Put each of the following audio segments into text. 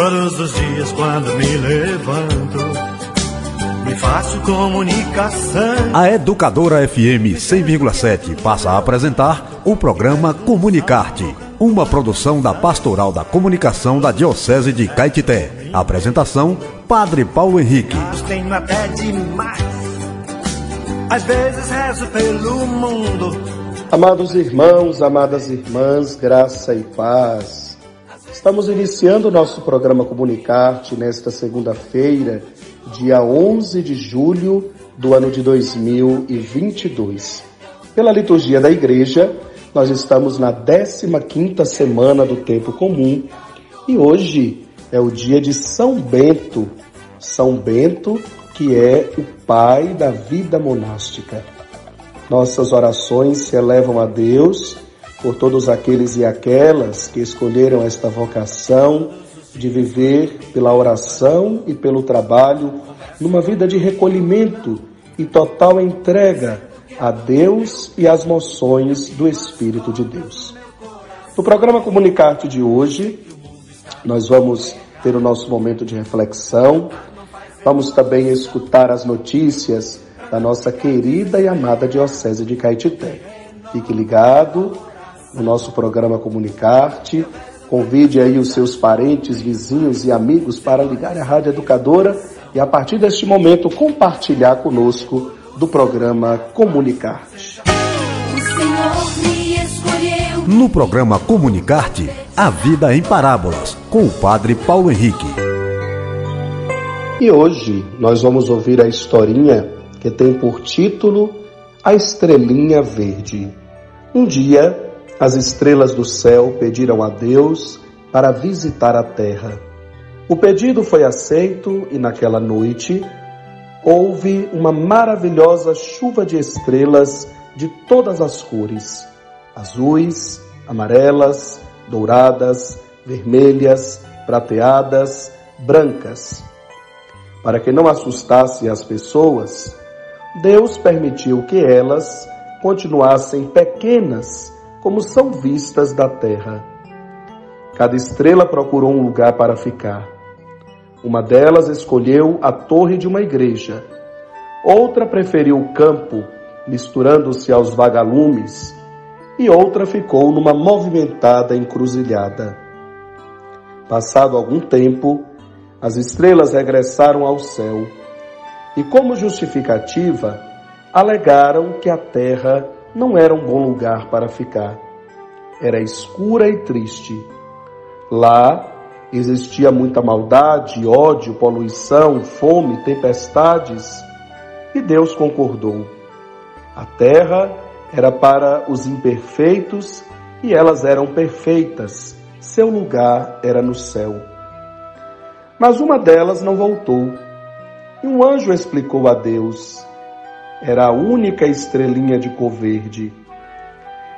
Todos os dias quando me levanto, me faço comunicação. A Educadora FM 100,7 passa a apresentar o programa Comunicarte, uma produção da Pastoral da Comunicação da Diocese de Caetité. Apresentação: Padre Paulo Henrique. Tenho até demais. Às vezes rezo pelo mundo. Amados irmãos, amadas irmãs, graça e paz. Estamos iniciando o nosso programa Comunicarte nesta segunda-feira, dia 11 de julho do ano de 2022. Pela liturgia da igreja, nós estamos na 15ª semana do tempo comum e hoje é o dia de São Bento. São Bento, que é o pai da vida monástica. Nossas orações se elevam a Deus por todos aqueles e aquelas que escolheram esta vocação de viver pela oração e pelo trabalho numa vida de recolhimento e total entrega a Deus e às moções do Espírito de Deus. No programa Comunicarte de hoje, nós vamos ter o nosso momento de reflexão, vamos também escutar as notícias da nossa querida e amada Diocese de Caetité. Fique ligado, no nosso programa Comunicarte. Convide aí os seus parentes, vizinhos e amigos para ligar a Rádio Educadora e a partir deste momento compartilhar conosco do programa Comunicarte. No programa Comunicarte, a vida em parábolas, com o Padre Paulo Henrique. E hoje nós vamos ouvir a historinha que tem por título A Estrelinha Verde. Um dia, as estrelas do céu pediram a Deus para visitar a terra. O pedido foi aceito e naquela noite houve uma maravilhosa chuva de estrelas de todas as cores: azuis, amarelas, douradas, vermelhas, prateadas, brancas. Para que não assustasse as pessoas, Deus permitiu que elas continuassem pequenas como são vistas da terra. Cada estrela procurou um lugar para ficar. Uma delas escolheu a torre de uma igreja. Outra preferiu o campo, misturando-se aos vagalumes, e outra ficou numa movimentada encruzilhada. Passado algum tempo, as estrelas regressaram ao céu e, como justificativa, alegaram que a terra não era um bom lugar para ficar. Era escura e triste. Lá existia muita maldade, ódio, poluição, fome, tempestades. E Deus concordou. A terra era para os imperfeitos e elas eram perfeitas. Seu lugar era no céu. Mas uma delas não voltou. E um anjo explicou a Deus: era a única estrelinha de cor verde.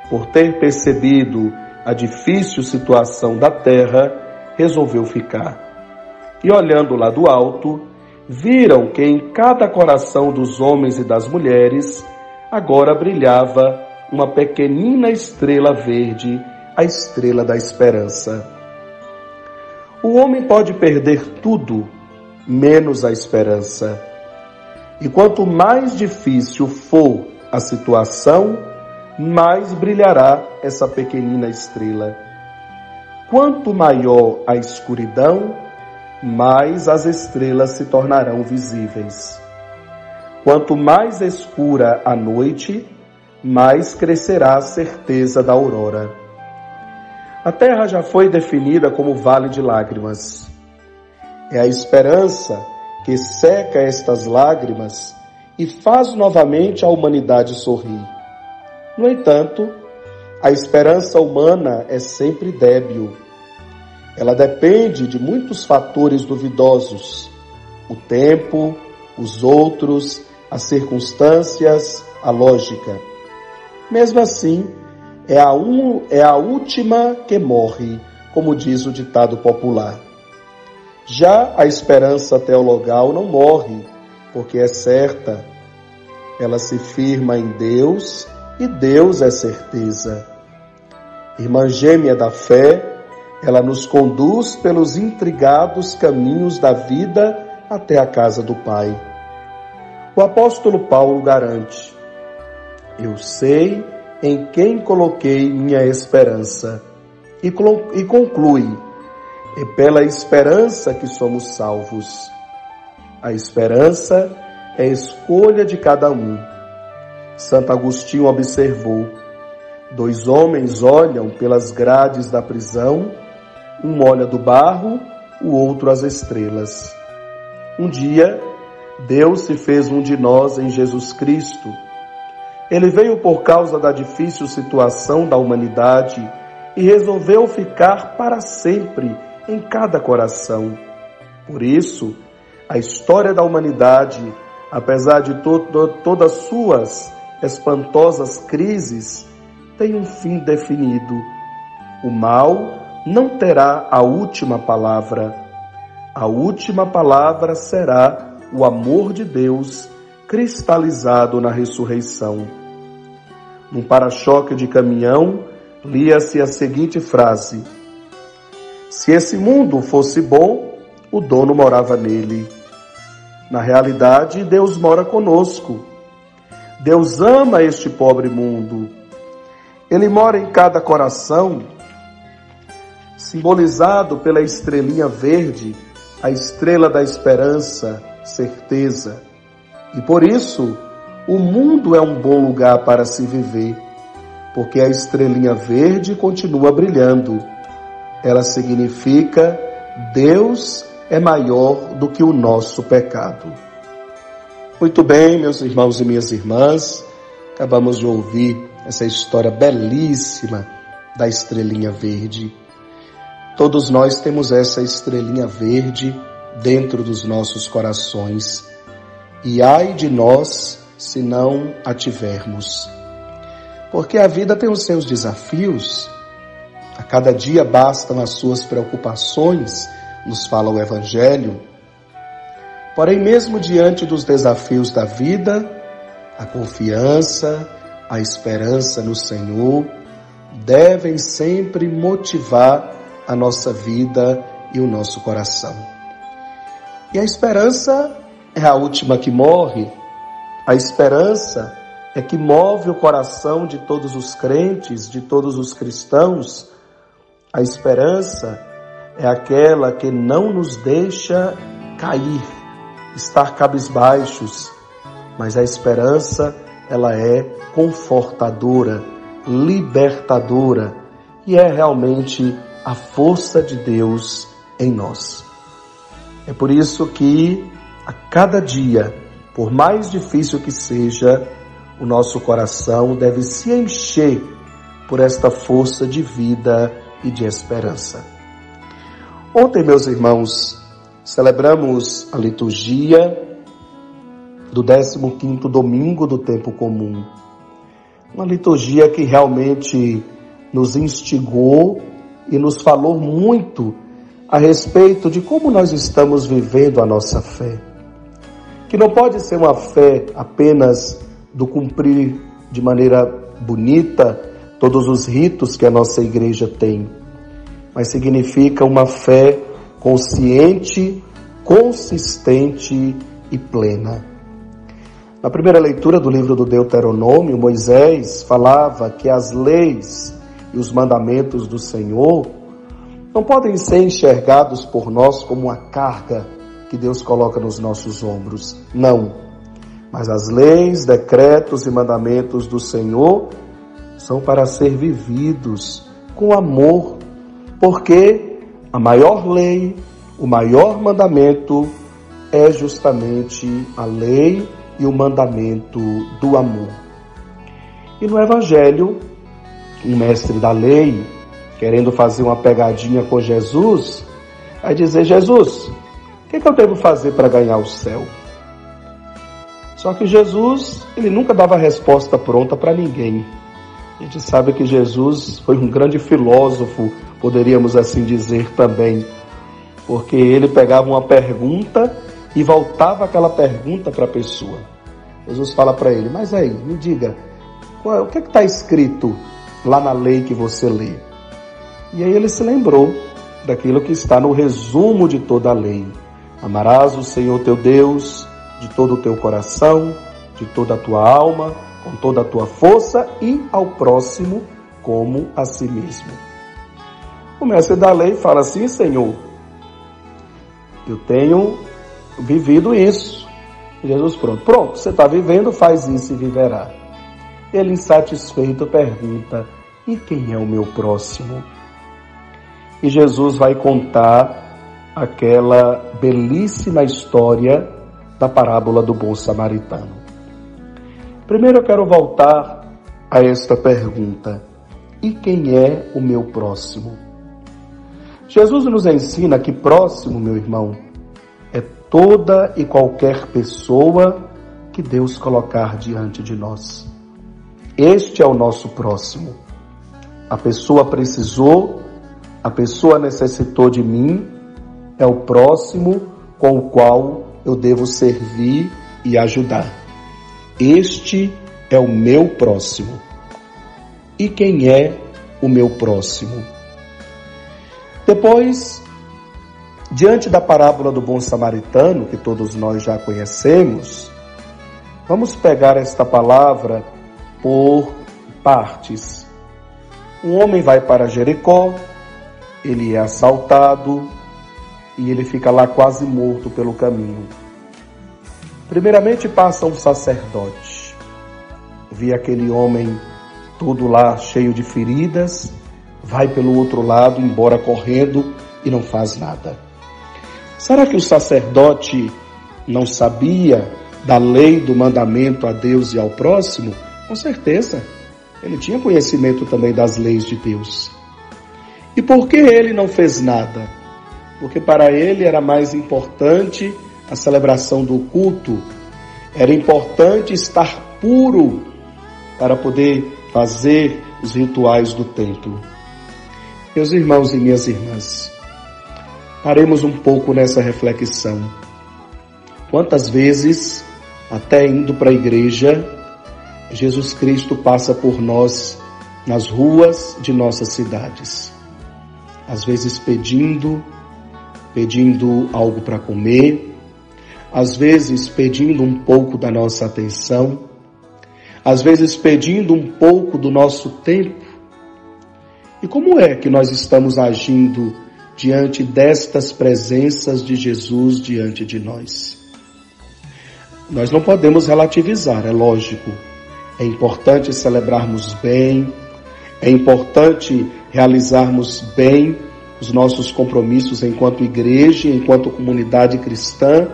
Por ter percebido a difícil situação da terra, resolveu ficar. E olhando lá do alto, viram que em cada coração dos homens e das mulheres agora brilhava uma pequenina estrela verde, a estrela da esperança. O homem pode perder tudo, menos a esperança. E quanto mais difícil for a situação, mais brilhará essa pequenina estrela. Quanto maior a escuridão, mais as estrelas se tornarão visíveis. Quanto mais escura a noite, mais crescerá a certeza da aurora. A terra já foi definida como vale de lágrimas. É a esperança que seca estas lágrimas e faz novamente a humanidade sorrir. No entanto, a esperança humana é sempre débil. Ela depende de muitos fatores duvidosos: o tempo, os outros, as circunstâncias, a lógica. Mesmo assim, é a, um, é a última que morre, como diz o ditado popular. Já a esperança teologal não morre, porque é certa. Ela se firma em Deus e Deus é certeza. Irmã gêmea da fé, ela nos conduz pelos intrigados caminhos da vida até a casa do Pai. O apóstolo Paulo garante: Eu sei em quem coloquei minha esperança. E conclui: É pela esperança que somos salvos. A esperança é a escolha de cada um. Santo Agostinho observou: dois homens olham pelas grades da prisão um olha do barro, o outro as estrelas. Um dia, Deus se fez um de nós em Jesus Cristo. Ele veio por causa da difícil situação da humanidade e resolveu ficar para sempre em cada coração. Por isso, a história da humanidade, apesar de to todas suas espantosas crises, tem um fim definido. O mal não terá a última palavra. A última palavra será o amor de Deus cristalizado na ressurreição. Num para-choque de caminhão, lia-se a seguinte frase: Se esse mundo fosse bom, o dono morava nele. Na realidade, Deus mora conosco. Deus ama este pobre mundo. Ele mora em cada coração simbolizado pela estrelinha verde, a estrela da esperança, certeza. E por isso, o mundo é um bom lugar para se viver, porque a estrelinha verde continua brilhando. Ela significa Deus é maior do que o nosso pecado. Muito bem, meus irmãos e minhas irmãs, acabamos de ouvir essa história belíssima da estrelinha verde. Todos nós temos essa estrelinha verde dentro dos nossos corações. E ai de nós se não a tivermos. Porque a vida tem os seus desafios, a cada dia bastam as suas preocupações, nos fala o Evangelho. Porém, mesmo diante dos desafios da vida, a confiança, a esperança no Senhor devem sempre motivar a nossa vida e o nosso coração. E a esperança é a última que morre. A esperança é que move o coração de todos os crentes, de todos os cristãos. A esperança é aquela que não nos deixa cair, estar cabisbaixos, mas a esperança ela é confortadora, libertadora e é realmente a força de Deus em nós. É por isso que a cada dia, por mais difícil que seja, o nosso coração deve se encher por esta força de vida e de esperança. Ontem, meus irmãos, celebramos a liturgia do 15º domingo do tempo comum. Uma liturgia que realmente nos instigou e nos falou muito a respeito de como nós estamos vivendo a nossa fé. Que não pode ser uma fé apenas do cumprir de maneira bonita todos os ritos que a nossa igreja tem, mas significa uma fé consciente, consistente e plena. Na primeira leitura do livro do Deuteronômio, Moisés falava que as leis e os mandamentos do Senhor não podem ser enxergados por nós como uma carga que Deus coloca nos nossos ombros. Não. Mas as leis, decretos e mandamentos do Senhor são para ser vividos com amor, porque a maior lei, o maior mandamento é justamente a lei e o mandamento do amor. E no Evangelho, um mestre da lei, querendo fazer uma pegadinha com Jesus, vai dizer: Jesus, o que, é que eu devo fazer para ganhar o céu? Só que Jesus, ele nunca dava resposta pronta para ninguém. A gente sabe que Jesus foi um grande filósofo, poderíamos assim dizer também, porque ele pegava uma pergunta e voltava aquela pergunta para a pessoa. Jesus fala para ele: Mas aí, me diga, qual, o que é está escrito lá na lei que você lê. E aí ele se lembrou daquilo que está no resumo de toda a lei. Amarás o Senhor teu Deus de todo o teu coração, de toda a tua alma, com toda a tua força e ao próximo como a si mesmo. O mestre da lei fala assim, Senhor, eu tenho vivido isso. Jesus, pronto, pronto, você está vivendo, faz isso e viverá. Ele, insatisfeito, pergunta: e quem é o meu próximo? E Jesus vai contar aquela belíssima história da parábola do bom samaritano. Primeiro eu quero voltar a esta pergunta: e quem é o meu próximo? Jesus nos ensina que próximo, meu irmão, é toda e qualquer pessoa que Deus colocar diante de nós. Este é o nosso próximo. A pessoa precisou, a pessoa necessitou de mim, é o próximo com o qual eu devo servir e ajudar. Este é o meu próximo. E quem é o meu próximo? Depois, diante da parábola do bom samaritano, que todos nós já conhecemos, vamos pegar esta palavra por partes. Um homem vai para Jericó, ele é assaltado e ele fica lá quase morto pelo caminho. Primeiramente passa um sacerdote. Vi aquele homem todo lá cheio de feridas, vai pelo outro lado, embora correndo e não faz nada. Será que o sacerdote não sabia da lei do mandamento a Deus e ao próximo? Com certeza. Ele tinha conhecimento também das leis de Deus. E por que ele não fez nada? Porque para ele era mais importante a celebração do culto, era importante estar puro para poder fazer os rituais do templo. Meus irmãos e minhas irmãs, paremos um pouco nessa reflexão. Quantas vezes, até indo para a igreja, Jesus Cristo passa por nós nas ruas de nossas cidades. Às vezes pedindo, pedindo algo para comer, às vezes pedindo um pouco da nossa atenção, às vezes pedindo um pouco do nosso tempo. E como é que nós estamos agindo diante destas presenças de Jesus diante de nós? Nós não podemos relativizar, é lógico é importante celebrarmos bem, é importante realizarmos bem os nossos compromissos enquanto igreja, enquanto comunidade cristã,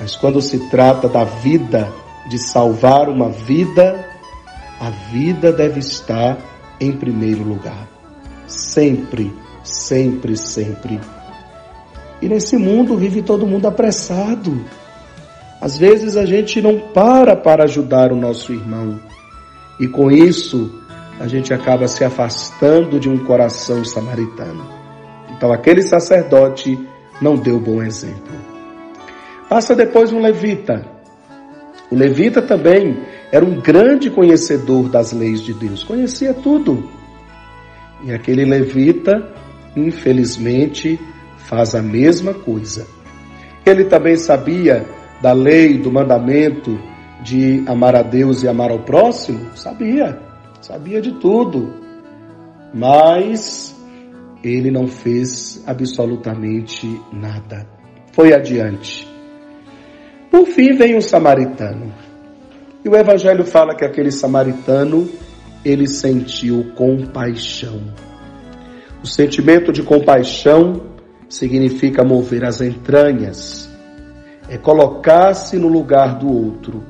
mas quando se trata da vida, de salvar uma vida, a vida deve estar em primeiro lugar. Sempre, sempre, sempre. E nesse mundo vive todo mundo apressado. Às vezes a gente não para para ajudar o nosso irmão. E com isso, a gente acaba se afastando de um coração samaritano. Então aquele sacerdote não deu bom exemplo. Passa depois um levita. O levita também era um grande conhecedor das leis de Deus, conhecia tudo. E aquele levita, infelizmente, faz a mesma coisa. Ele também sabia da lei, do mandamento de amar a Deus e amar ao próximo? Sabia, sabia de tudo. Mas ele não fez absolutamente nada. Foi adiante. Por fim vem o samaritano. E o evangelho fala que aquele samaritano, ele sentiu compaixão. O sentimento de compaixão significa mover as entranhas, é colocar-se no lugar do outro,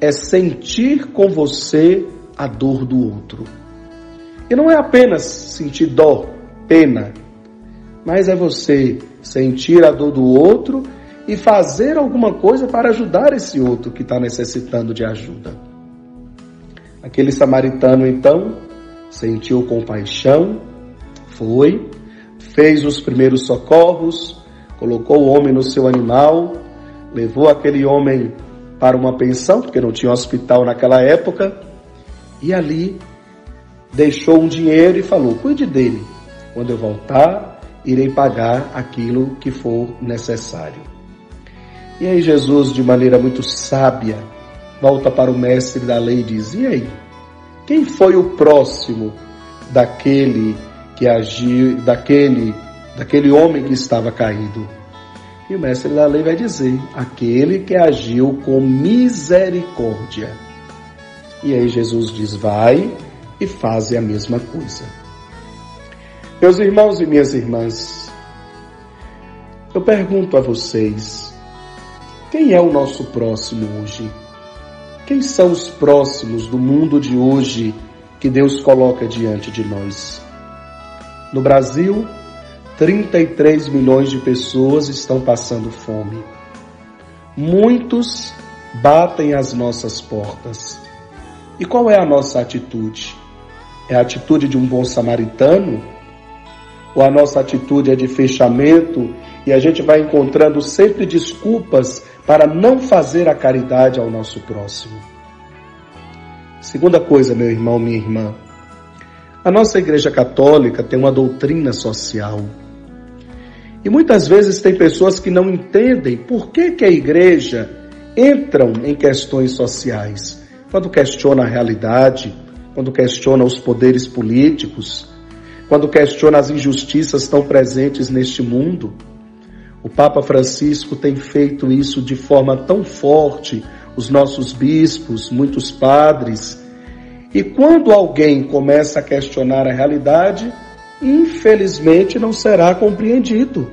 é sentir com você a dor do outro. E não é apenas sentir dó, pena, mas é você sentir a dor do outro e fazer alguma coisa para ajudar esse outro que está necessitando de ajuda. Aquele samaritano então sentiu compaixão, foi, fez os primeiros socorros, colocou o homem no seu animal, levou aquele homem para uma pensão, porque não tinha hospital naquela época, e ali deixou um dinheiro e falou: cuide dele. Quando eu voltar, irei pagar aquilo que for necessário. E aí Jesus, de maneira muito sábia, volta para o mestre da lei e diz: E aí? Quem foi o próximo daquele que agiu, daquele, daquele homem que estava caído? E o mestre da lei vai dizer: aquele que agiu com misericórdia. E aí Jesus diz: vai e faze a mesma coisa. Meus irmãos e minhas irmãs, eu pergunto a vocês: quem é o nosso próximo hoje? Quem são os próximos do mundo de hoje que Deus coloca diante de nós? No Brasil, 33 milhões de pessoas estão passando fome. Muitos batem as nossas portas. E qual é a nossa atitude? É a atitude de um bom samaritano? Ou a nossa atitude é de fechamento e a gente vai encontrando sempre desculpas para não fazer a caridade ao nosso próximo. Segunda coisa, meu irmão, minha irmã. A nossa Igreja Católica tem uma doutrina social. E muitas vezes tem pessoas que não entendem por que, que a igreja entram em questões sociais. Quando questiona a realidade, quando questiona os poderes políticos, quando questiona as injustiças tão presentes neste mundo. O Papa Francisco tem feito isso de forma tão forte, os nossos bispos, muitos padres. E quando alguém começa a questionar a realidade, infelizmente não será compreendido.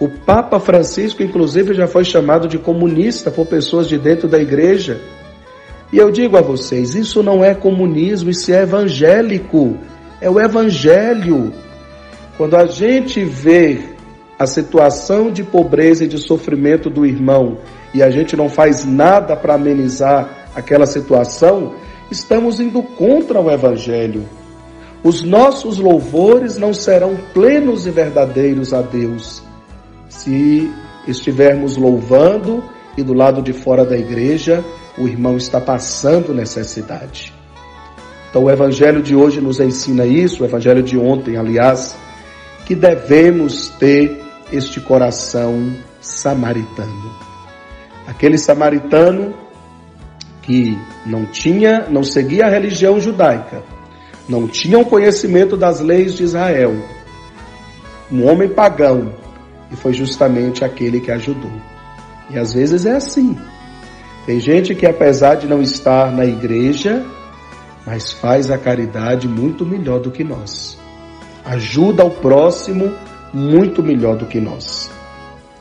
O Papa Francisco, inclusive, já foi chamado de comunista por pessoas de dentro da igreja. E eu digo a vocês: isso não é comunismo, isso é evangélico. É o evangelho. Quando a gente vê a situação de pobreza e de sofrimento do irmão e a gente não faz nada para amenizar aquela situação, estamos indo contra o Evangelho. Os nossos louvores não serão plenos e verdadeiros a Deus se estivermos louvando e do lado de fora da igreja o irmão está passando necessidade. Então o Evangelho de hoje nos ensina isso, o Evangelho de ontem, aliás, que devemos ter este coração samaritano. Aquele samaritano que não tinha, não seguia a religião judaica, não tinha o conhecimento das leis de Israel, um homem pagão, e foi justamente aquele que ajudou. E às vezes é assim. Tem gente que apesar de não estar na igreja, mas faz a caridade muito melhor do que nós. Ajuda o próximo muito melhor do que nós.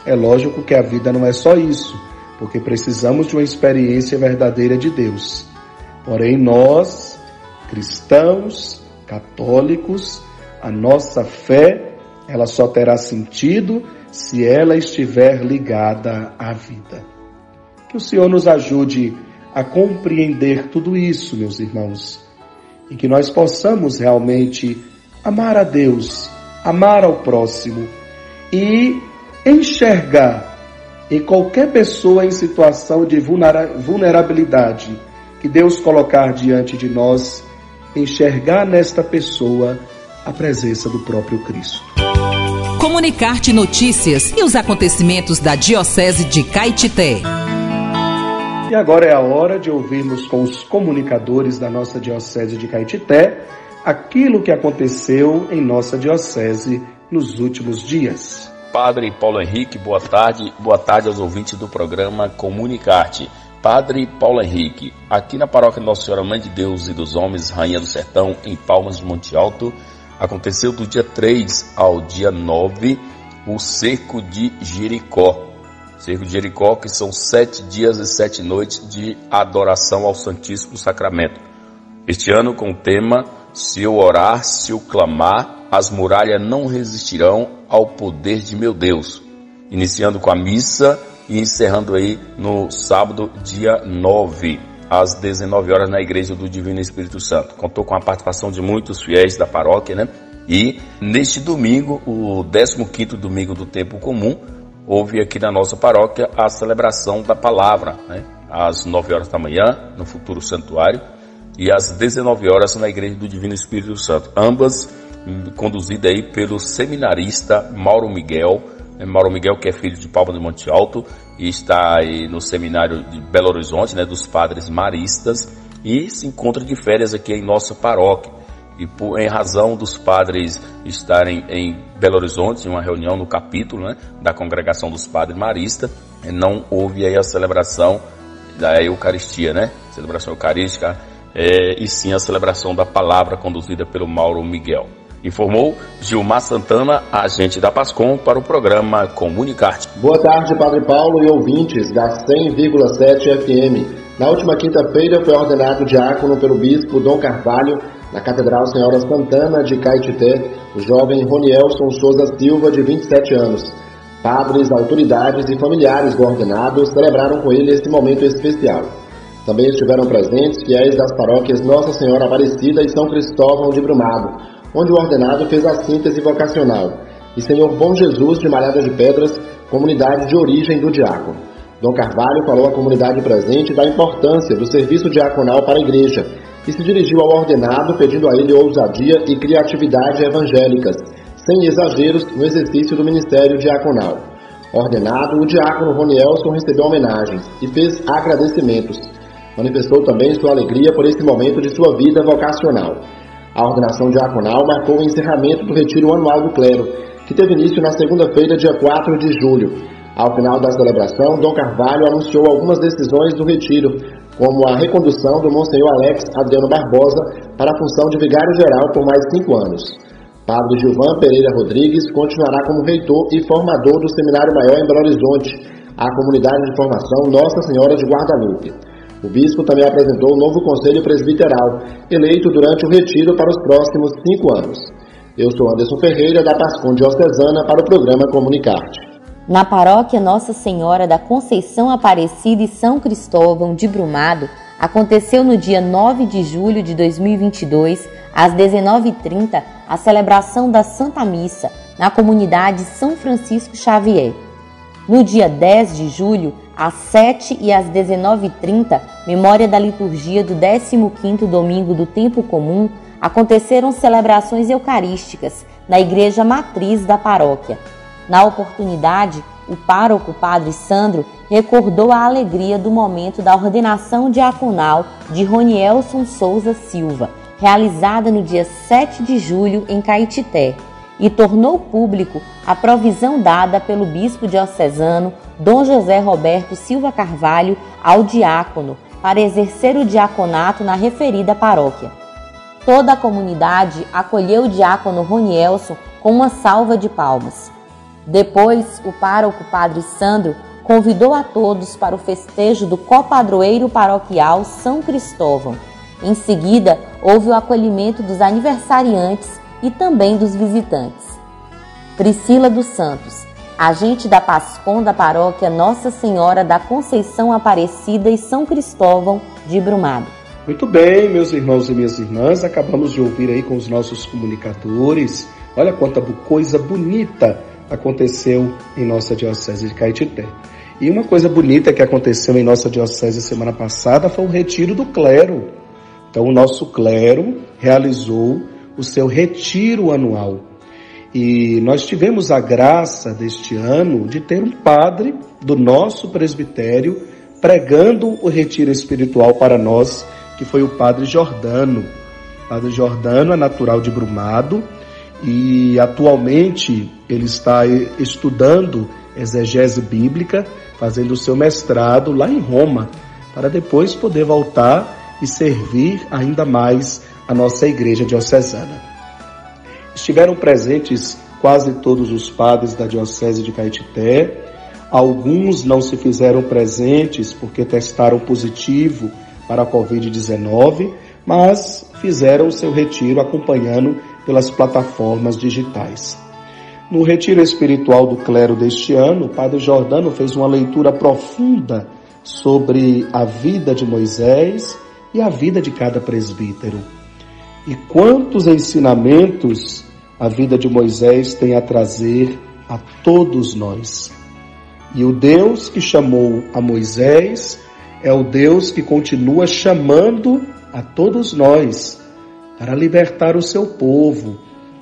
É lógico que a vida não é só isso, porque precisamos de uma experiência verdadeira de Deus. Porém, nós, cristãos, católicos, a nossa fé, ela só terá sentido se ela estiver ligada à vida. Que o Senhor nos ajude a compreender tudo isso, meus irmãos, e que nós possamos realmente amar a Deus amar ao próximo e enxergar em qualquer pessoa em situação de vulnerabilidade que Deus colocar diante de nós, enxergar nesta pessoa a presença do próprio Cristo. Comunicar-te notícias e os acontecimentos da Diocese de Caetité. E agora é a hora de ouvirmos com os comunicadores da nossa Diocese de Caetité aquilo que aconteceu em nossa diocese nos últimos dias. Padre Paulo Henrique, boa tarde. Boa tarde aos ouvintes do programa Comunicarte. Padre Paulo Henrique, aqui na paróquia Nossa Senhora Mãe de Deus e dos Homens, Rainha do Sertão, em Palmas do Monte Alto, aconteceu do dia 3 ao dia 9 o cerco de Jericó. Cerco de Jericó, que são sete dias e sete noites de adoração ao Santíssimo Sacramento. Este ano com o tema se eu orar, se eu clamar, as muralhas não resistirão ao poder de meu Deus. Iniciando com a missa e encerrando aí no sábado, dia 9, às 19 horas na Igreja do Divino Espírito Santo. Contou com a participação de muitos fiéis da paróquia, né? E neste domingo, o 15º domingo do tempo comum, houve aqui na nossa paróquia a celebração da palavra, né? Às 9 horas da manhã, no futuro santuário e às 19 horas na Igreja do Divino Espírito Santo. Ambas conduzida aí pelo seminarista Mauro Miguel. Né, Mauro Miguel, que é filho de Palma de Monte Alto e está aí no seminário de Belo Horizonte, né, dos padres maristas, e se encontra de férias aqui em nossa paróquia. E por, em razão dos padres estarem em Belo Horizonte, em uma reunião no capítulo né, da congregação dos padres maristas, não houve aí a celebração da Eucaristia, né? Celebração eucarística, é, e sim a celebração da palavra conduzida pelo Mauro Miguel. Informou Gilmar Santana, agente da Pascom, para o programa Comunicarte. Boa tarde, Padre Paulo e ouvintes da 100,7 FM. Na última quinta-feira foi ordenado diácono pelo bispo Dom Carvalho, na Catedral Senhora Santana de Caetité, o jovem Ronielson Souza Silva, de 27 anos. Padres, autoridades e familiares do ordenado celebraram com ele este momento especial. Também estiveram presentes fiéis das paróquias Nossa Senhora Aparecida e São Cristóvão de Brumado, onde o ordenado fez a síntese vocacional, e Senhor Bom Jesus de Malhada de Pedras, comunidade de origem do diácono. Dom Carvalho falou à comunidade presente da importância do serviço diaconal para a igreja e se dirigiu ao ordenado pedindo a ele ousadia e criatividade evangélicas, sem exageros no exercício do ministério diaconal. Ordenado, o diácono Ronielson recebeu homenagens e fez agradecimentos. Manifestou também sua alegria por esse momento de sua vida vocacional. A ordenação diaconal marcou o encerramento do retiro anual do clero, que teve início na segunda-feira, dia 4 de julho. Ao final da celebração, Dom Carvalho anunciou algumas decisões do retiro, como a recondução do Monsenhor Alex Adriano Barbosa para a função de vigário-geral por mais cinco anos. Padre Gilvan Pereira Rodrigues continuará como reitor e formador do Seminário Maior em Belo Horizonte, a comunidade de formação Nossa Senhora de Guadalupe. O bispo também apresentou o novo conselho presbiteral, eleito durante o retiro para os próximos cinco anos. Eu sou Anderson Ferreira, da Pascom Diocesana, para o programa Comunicarte. Na paróquia Nossa Senhora da Conceição Aparecida e São Cristóvão de Brumado, aconteceu no dia 9 de julho de 2022, às 19h30, a celebração da Santa Missa na comunidade São Francisco Xavier. No dia 10 de julho, às 7 e às 19h30, memória da liturgia do 15º domingo do tempo comum, aconteceram celebrações eucarísticas na igreja matriz da paróquia. Na oportunidade, o pároco Padre Sandro recordou a alegria do momento da ordenação diaconal de Ronielson Souza Silva, realizada no dia 7 de julho em Caetité, e tornou público a provisão dada pelo bispo diocesano Dom José Roberto Silva Carvalho ao diácono para exercer o diaconato na referida paróquia. Toda a comunidade acolheu o diácono Ronielson com uma salva de palmas. Depois, o pároco Padre Sandro convidou a todos para o festejo do copadroeiro paroquial São Cristóvão. Em seguida, houve o acolhimento dos aniversariantes e também dos visitantes. Priscila dos Santos, agente da Pascom da paróquia Nossa Senhora da Conceição Aparecida e São Cristóvão de Brumado. Muito bem, meus irmãos e minhas irmãs, acabamos de ouvir aí com os nossos comunicadores. Olha quanta coisa bonita aconteceu em nossa diocese de Caetité. E uma coisa bonita que aconteceu em nossa diocese semana passada foi o retiro do clero. Então o nosso clero realizou o seu retiro anual. E nós tivemos a graça deste ano de ter um padre do nosso presbitério pregando o retiro espiritual para nós, que foi o padre Jordano. O padre Jordano é natural de Brumado e atualmente ele está estudando exegese bíblica, fazendo o seu mestrado lá em Roma, para depois poder voltar e servir ainda mais a nossa igreja diocesana. Estiveram presentes quase todos os padres da diocese de Caetité. Alguns não se fizeram presentes porque testaram positivo para a Covid-19, mas fizeram o seu retiro acompanhando pelas plataformas digitais. No retiro espiritual do clero deste ano, o padre Jordano fez uma leitura profunda sobre a vida de Moisés e a vida de cada presbítero. E quantos ensinamentos a vida de Moisés tem a trazer a todos nós. E o Deus que chamou a Moisés é o Deus que continua chamando a todos nós para libertar o seu povo,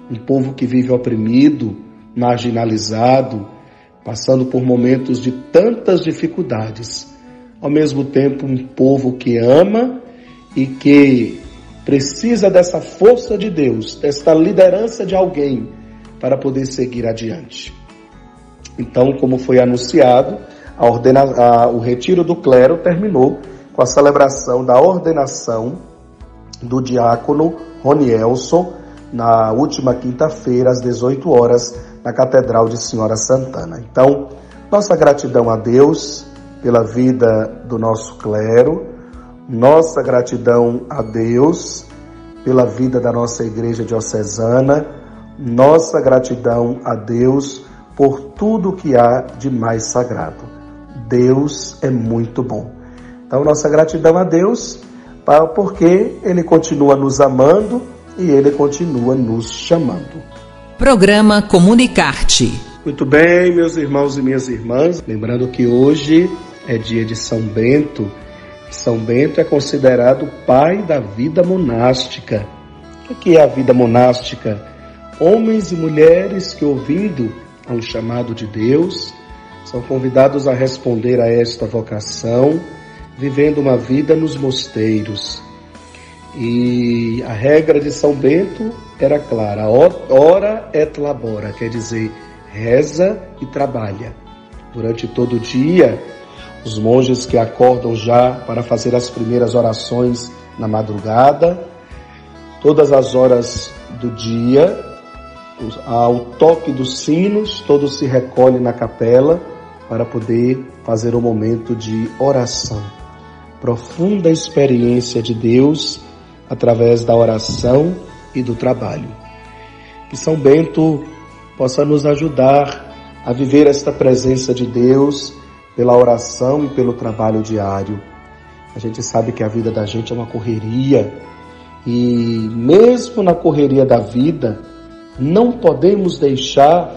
um povo que vive oprimido, marginalizado, passando por momentos de tantas dificuldades. Ao mesmo tempo, um povo que ama e que precisa dessa força de Deus, desta liderança de alguém para poder seguir adiante. Então, como foi anunciado, a ordena, a, o retiro do clero terminou com a celebração da ordenação do diácono Ronielson na última quinta-feira, às 18 horas, na Catedral de Senhora Santana. Então, nossa gratidão a Deus pela vida do nosso clero, nossa gratidão a Deus pela vida da nossa igreja diocesana, nossa gratidão a Deus por tudo que há de mais sagrado. Deus é muito bom. Então, nossa gratidão a Deus, porque Ele continua nos amando e Ele continua nos chamando. Programa Comunicarte. Muito bem, meus irmãos e minhas irmãs. Lembrando que hoje é dia de São Bento. São Bento é considerado o pai da vida monástica. O que é a vida monástica? Homens e mulheres que, ouvindo a um chamado de Deus, são convidados a responder a esta vocação vivendo uma vida nos mosteiros. E a regra de São Bento era clara: ora et labora, quer dizer, reza e trabalha. Durante todo o dia, os monges que acordam já para fazer as primeiras orações na madrugada, todas as horas do dia, ao toque dos sinos, todos se recolhem na capela para poder fazer o um momento de oração profunda experiência de Deus através da oração e do trabalho. Que São Bento possa nos ajudar a viver esta presença de Deus pela oração e pelo trabalho diário. A gente sabe que a vida da gente é uma correria e mesmo na correria da vida, não podemos deixar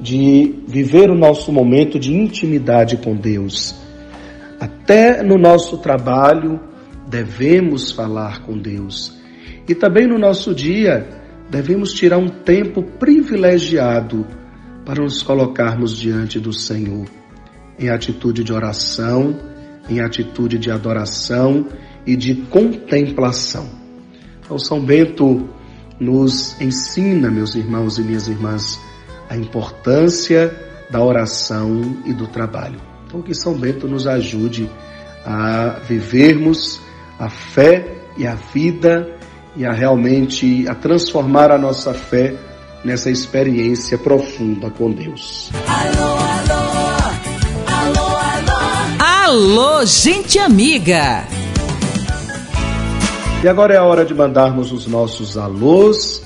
de viver o nosso momento de intimidade com Deus. Até no nosso trabalho devemos falar com Deus. E também no nosso dia devemos tirar um tempo privilegiado para nos colocarmos diante do Senhor, em atitude de oração, em atitude de adoração e de contemplação. Então, São Bento nos ensina, meus irmãos e minhas irmãs, a importância da oração e do trabalho. Então, que São Bento nos ajude a vivermos a fé e a vida e a realmente a transformar a nossa fé nessa experiência profunda com Deus. Alô, alô, alô. Gente amiga. E agora é a hora de mandarmos os nossos alôs.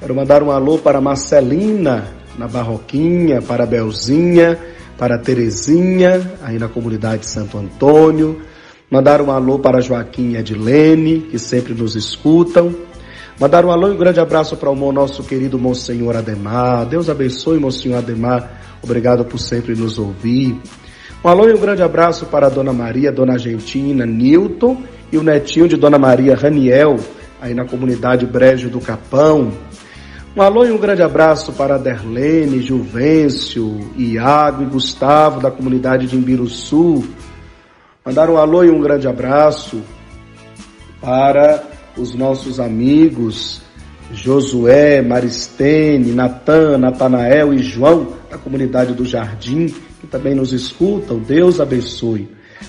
Quero mandar um alô para Marcelina, na Barroquinha, para Belzinha, para Terezinha, aí na comunidade Santo Antônio. Mandar um alô para Joaquim e Edilene, que sempre nos escutam. Mandar um alô e um grande abraço para o nosso querido Monsenhor Ademar. Deus abençoe, Monsenhor Ademar. Obrigado por sempre nos ouvir. Um alô e um grande abraço para a Dona Maria, Dona Argentina, Newton e o netinho de Dona Maria, Raniel, aí na comunidade Brejo do Capão. Um alô e um grande abraço para Derlene, Juvencio, Iago e Gustavo da comunidade de Imbiruçu. Mandar um alô e um grande abraço para os nossos amigos Josué, Maristene, Natan, Natanael e João da comunidade do Jardim, que também nos escutam. Deus abençoe.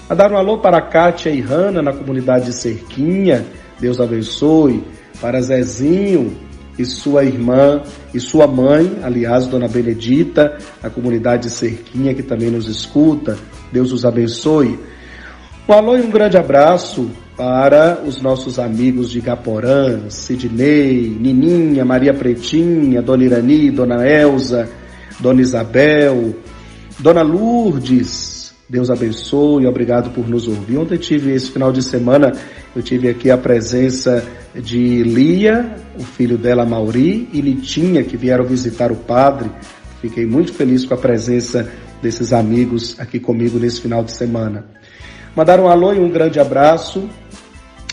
Mandar um alô para Kátia e Hanna na comunidade de Cerquinha. Deus abençoe. Para Zezinho, e sua irmã e sua mãe, aliás, Dona Benedita, a comunidade Cerquinha que também nos escuta. Deus os abençoe. Um alô e um grande abraço para os nossos amigos de Gaporã, Sidney, Nininha, Maria Pretinha, Dona Irani, Dona Elza, Dona Isabel, Dona Lourdes, Deus abençoe, obrigado por nos ouvir. Ontem tive esse final de semana, eu tive aqui a presença de Lia, o filho dela Mauri, e Litinha, que vieram visitar o padre. Fiquei muito feliz com a presença desses amigos aqui comigo nesse final de semana. Mandaram um alô e um grande abraço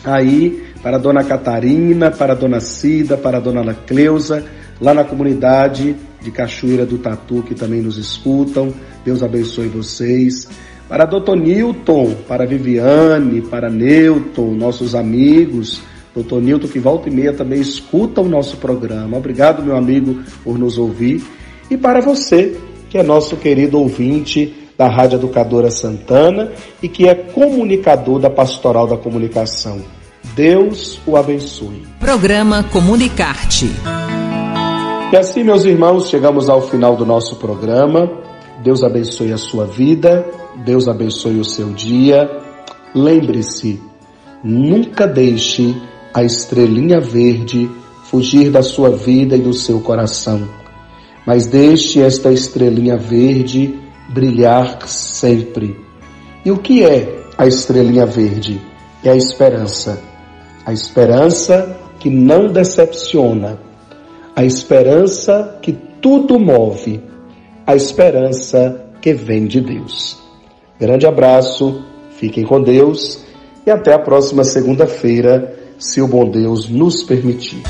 aí para a dona Catarina, para a dona Cida, para a dona Ana Cleusa, lá na comunidade de Cachoeira do Tatu, que também nos escutam. Deus abençoe vocês. Para Doutor Newton, para Viviane, para Newton, nossos amigos. Doutor Newton, que volta e meia também escuta o nosso programa. Obrigado, meu amigo, por nos ouvir. E para você, que é nosso querido ouvinte da Rádio Educadora Santana e que é comunicador da Pastoral da Comunicação. Deus o abençoe. Programa Comunicarte. E assim, meus irmãos, chegamos ao final do nosso programa. Deus abençoe a sua vida, Deus abençoe o seu dia. Lembre-se, nunca deixe a estrelinha verde fugir da sua vida e do seu coração, mas deixe esta estrelinha verde brilhar sempre. E o que é a estrelinha verde? É a esperança. A esperança que não decepciona. A esperança que tudo move. A esperança que vem de Deus. Grande abraço, fiquem com Deus e até a próxima segunda-feira, se o bom Deus nos permitir.